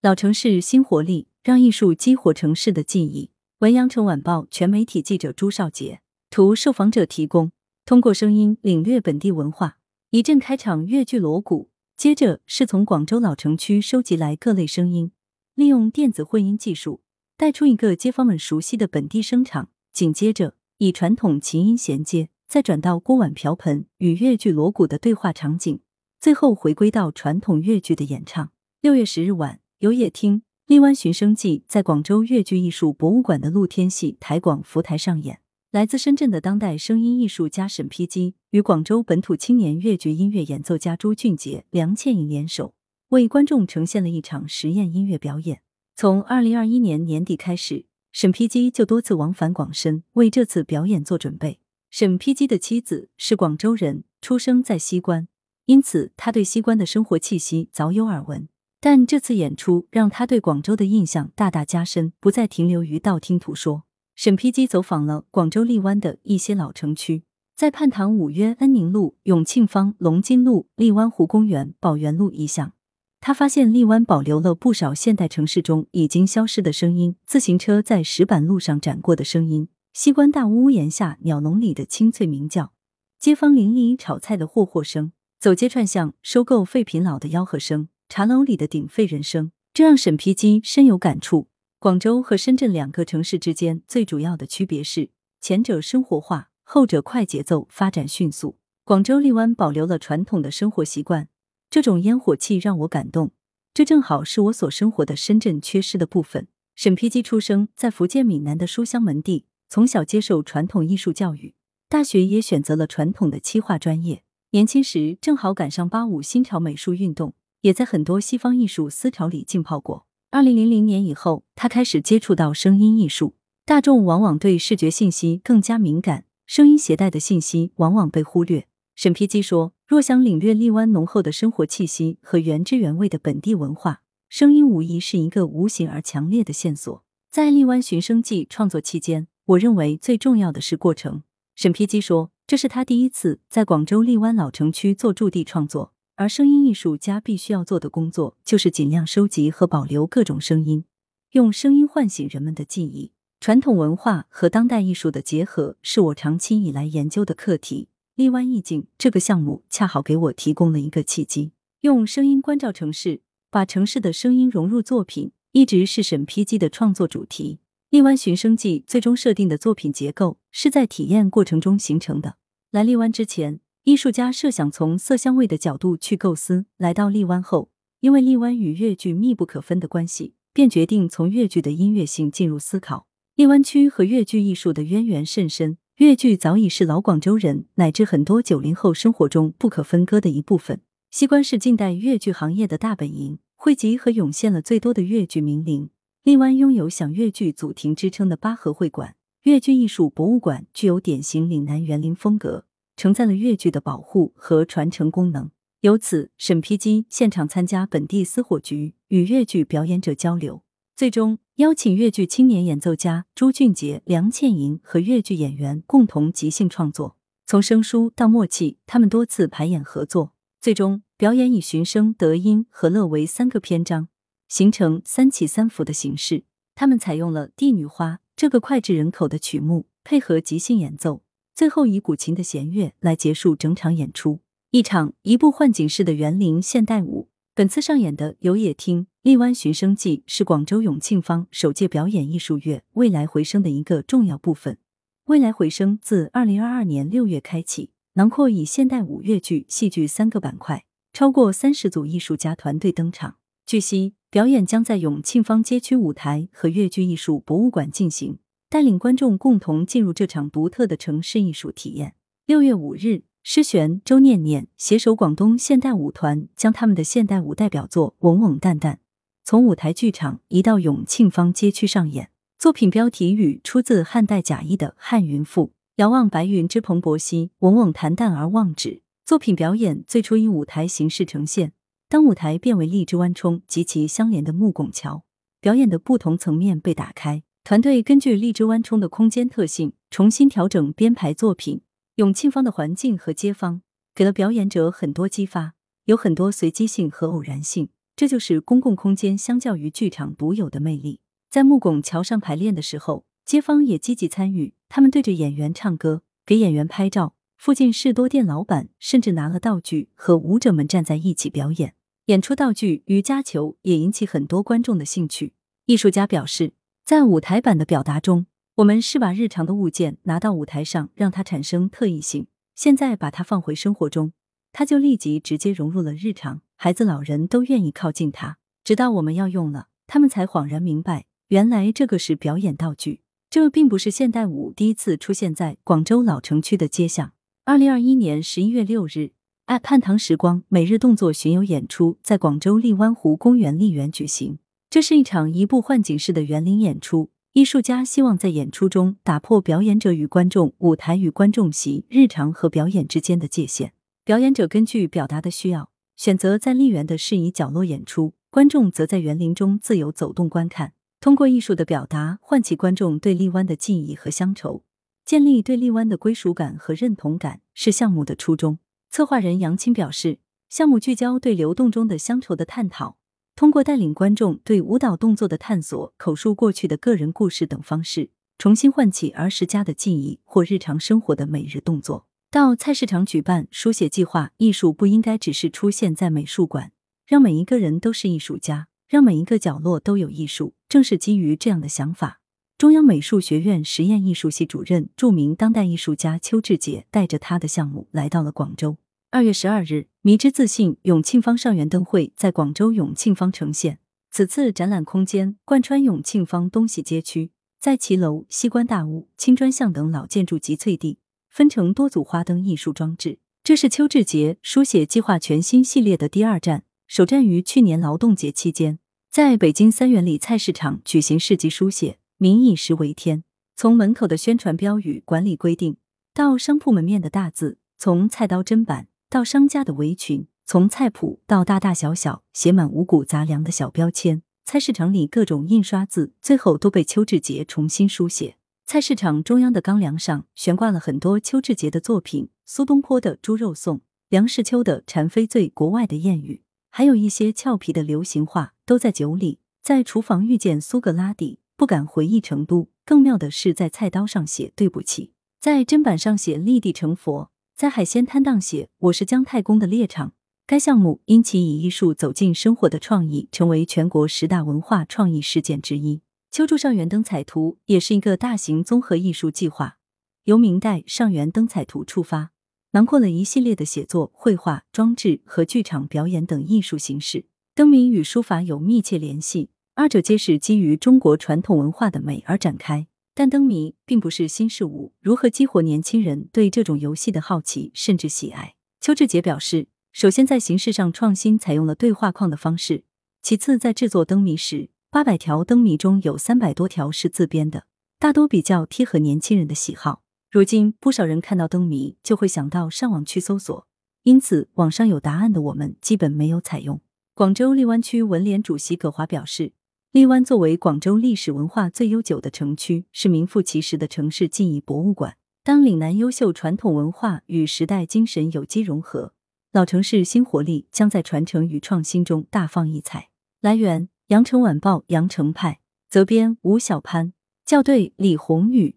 老城市新活力，让艺术激活城市的记忆。文阳城晚报全媒体记者朱少杰图，受访者提供。通过声音领略本地文化。一阵开场粤剧锣鼓，接着是从广州老城区收集来各类声音，利用电子混音技术带出一个街坊们熟悉的本地声场。紧接着以传统琴音衔接，再转到锅碗瓢盆与粤剧锣鼓的对话场景，最后回归到传统粤剧的演唱。六月十日晚。有野听《荔湾寻声记》在广州粤剧艺术博物馆的露天戏台广福台上演。来自深圳的当代声音艺术家沈丕基与广州本土青年粤剧音乐演奏家朱俊杰、梁倩颖联手，为观众呈现了一场实验音乐表演。从二零二一年年底开始，沈丕基就多次往返广深，为这次表演做准备。沈丕基的妻子是广州人，出生在西关，因此他对西关的生活气息早有耳闻。但这次演出让他对广州的印象大大加深，不再停留于道听途说。沈丕基走访了广州荔湾的一些老城区，在泮塘五约恩宁路、永庆坊、龙津路、荔湾湖公园、宝源路一巷，他发现荔湾保留了不少现代城市中已经消失的声音：自行车在石板路上闪过的声音，西关大屋檐下鸟笼里的清脆鸣叫，街坊邻里炒菜的霍霍声，走街串巷收购废品老的吆喝声。茶楼里的鼎沸人声，这让沈皮基深有感触。广州和深圳两个城市之间最主要的区别是，前者生活化，后者快节奏，发展迅速。广州荔湾保留了传统的生活习惯，这种烟火气让我感动。这正好是我所生活的深圳缺失的部分。沈皮基出生在福建闽南的书香门第，从小接受传统艺术教育，大学也选择了传统的漆画专业。年轻时正好赶上八五新潮美术运动。也在很多西方艺术思潮里浸泡过。二零零零年以后，他开始接触到声音艺术。大众往往对视觉信息更加敏感，声音携带的信息往往被忽略。沈丕基说：“若想领略荔湾浓厚的生活气息和原汁原味的本地文化，声音无疑是一个无形而强烈的线索。”在《荔湾寻声记》创作期间，我认为最重要的是过程。沈丕基说：“这是他第一次在广州荔湾老城区做驻地创作。”而声音艺术家必须要做的工作，就是尽量收集和保留各种声音，用声音唤醒人们的记忆。传统文化和当代艺术的结合，是我长期以来研究的课题。荔湾意境这个项目，恰好给我提供了一个契机。用声音关照城市，把城市的声音融入作品，一直是审批机的创作主题。荔湾寻声记最终设定的作品结构，是在体验过程中形成的。来荔湾之前。艺术家设想从色香味的角度去构思，来到荔湾后，因为荔湾与粤剧密不可分的关系，便决定从粤剧的音乐性进入思考。荔湾区和粤剧艺术的渊源甚深，粤剧早已是老广州人乃至很多九零后生活中不可分割的一部分。西关是近代粤剧行业的大本营，汇集和涌现了最多的粤剧名伶。荔湾拥有享粤剧祖庭之称的八合会馆，粤剧艺术博物馆具有典型岭南园林风格。承载了粤剧的保护和传承功能。由此，审批机现场参加本地私火局，与粤剧表演者交流，最终邀请粤剧青年演奏家朱俊杰、梁倩莹和粤剧演员共同即兴创作。从生疏到默契，他们多次排演合作，最终表演以寻声、德音和乐为三个篇章，形成三起三伏的形式。他们采用了《帝女花》这个脍炙人口的曲目，配合即兴演奏。最后以古琴的弦乐来结束整场演出，一场移步换景式的园林现代舞。本次上演的《有野听·荔湾寻声记》是广州永庆坊首届表演艺术月“未来回声”的一个重要部分。未来回声自二零二二年六月开启，囊括以现代舞、越剧、戏剧三个板块，超过三十组艺术家团队登场。据悉，表演将在永庆坊街区舞台和越剧艺术博物馆进行。带领观众共同进入这场独特的城市艺术体验。六月五日，施璇、周念念携手广东现代舞团，将他们的现代舞代表作《稳稳淡淡》从舞台剧场移到永庆坊街区上演。作品标题语出自汉代贾谊的《汉云赋》：“遥望白云之蓬勃兮，稳稳淡淡而望止。”作品表演最初以舞台形式呈现，当舞台变为荔枝湾冲及其相连的木拱桥，表演的不同层面被打开。团队根据荔枝湾冲的空间特性重新调整编排作品。永庆坊的环境和街坊给了表演者很多激发，有很多随机性和偶然性。这就是公共空间相较于剧场独有的魅力。在木拱桥上排练的时候，街坊也积极参与，他们对着演员唱歌，给演员拍照。附近士多店老板甚至拿了道具和舞者们站在一起表演。演出道具瑜伽球也引起很多观众的兴趣。艺术家表示，在舞台版的表达中，我们是把日常的物件拿到舞台上，让它产生特异性。现在把它放回生活中，它就立即直接融入了日常，孩子、老人都愿意靠近它。直到我们要用了，他们才恍然明白，原来这个是表演道具。这并不是现代舞第一次出现在广州老城区的街巷。二零二一年十一月六日，爱盼唐时光每日动作巡游演出在广州荔湾湖公园丽园举行。这是一场移步换景式的园林演出。艺术家希望在演出中打破表演者与观众、舞台与观众席、日常和表演之间的界限。表演者根据表达的需要，选择在丽园的适宜角落演出，观众则在园林中自由走动观看。通过艺术的表达，唤起观众对荔湾的记忆和乡愁。建立对荔湾的归属感和认同感是项目的初衷。策划人杨青表示，项目聚焦对流动中的乡愁的探讨，通过带领观众对舞蹈动作的探索、口述过去的个人故事等方式，重新唤起儿时家的记忆或日常生活的每日动作。到菜市场举办书写计划，艺术不应该只是出现在美术馆，让每一个人都是艺术家，让每一个角落都有艺术。正是基于这样的想法。中央美术学院实验艺术系主任、著名当代艺术家邱志杰带着他的项目来到了广州。二月十二日，迷之自信永庆坊上元灯会在广州永庆坊呈现。此次展览空间贯穿永庆坊东西街区，在骑楼、西关大屋、青砖巷等老建筑集萃地，分成多组花灯艺术装置。这是邱志杰书写计划全新系列的第二站，首站于去年劳动节期间，在北京三元里菜市场举行市集书写。民以食为天，从门口的宣传标语、管理规定，到商铺门面的大字；从菜刀砧板到商家的围裙；从菜谱到大大小小写满五谷杂粮的小标签，菜市场里各种印刷字，最后都被邱志杰重新书写。菜市场中央的钢梁上悬挂了很多邱志杰的作品：苏东坡的《猪肉颂》，梁实秋的《蝉飞醉》，国外的谚语，还有一些俏皮的流行话。都在酒里，在厨房遇见苏格拉底。不敢回忆成都，更妙的是在菜刀上写对不起，在砧板上写立地成佛，在海鲜摊档写我是姜太公的猎场。该项目因其以艺术走进生活的创意，成为全国十大文化创意事件之一。秋柱上元灯彩图也是一个大型综合艺术计划，由明代上元灯彩图出发，囊括了一系列的写作、绘画、装置和剧场表演等艺术形式。灯谜与书法有密切联系。二者皆是基于中国传统文化的美而展开，但灯谜并不是新事物。如何激活年轻人对这种游戏的好奇甚至喜爱？邱志杰表示，首先在形式上创新，采用了对话框的方式；其次，在制作灯谜时，八百条灯谜中有三百多条是自编的，大多比较贴合年轻人的喜好。如今，不少人看到灯谜就会想到上网去搜索，因此网上有答案的我们基本没有采用。广州荔湾区文联主席葛华表示。荔湾作为广州历史文化最悠久的城区，是名副其实的城市记忆博物馆。当岭南优秀传统文化与时代精神有机融合，老城市新活力将在传承与创新中大放异彩。来源：羊城晚报羊城派，责编：吴小潘，校对：李红宇。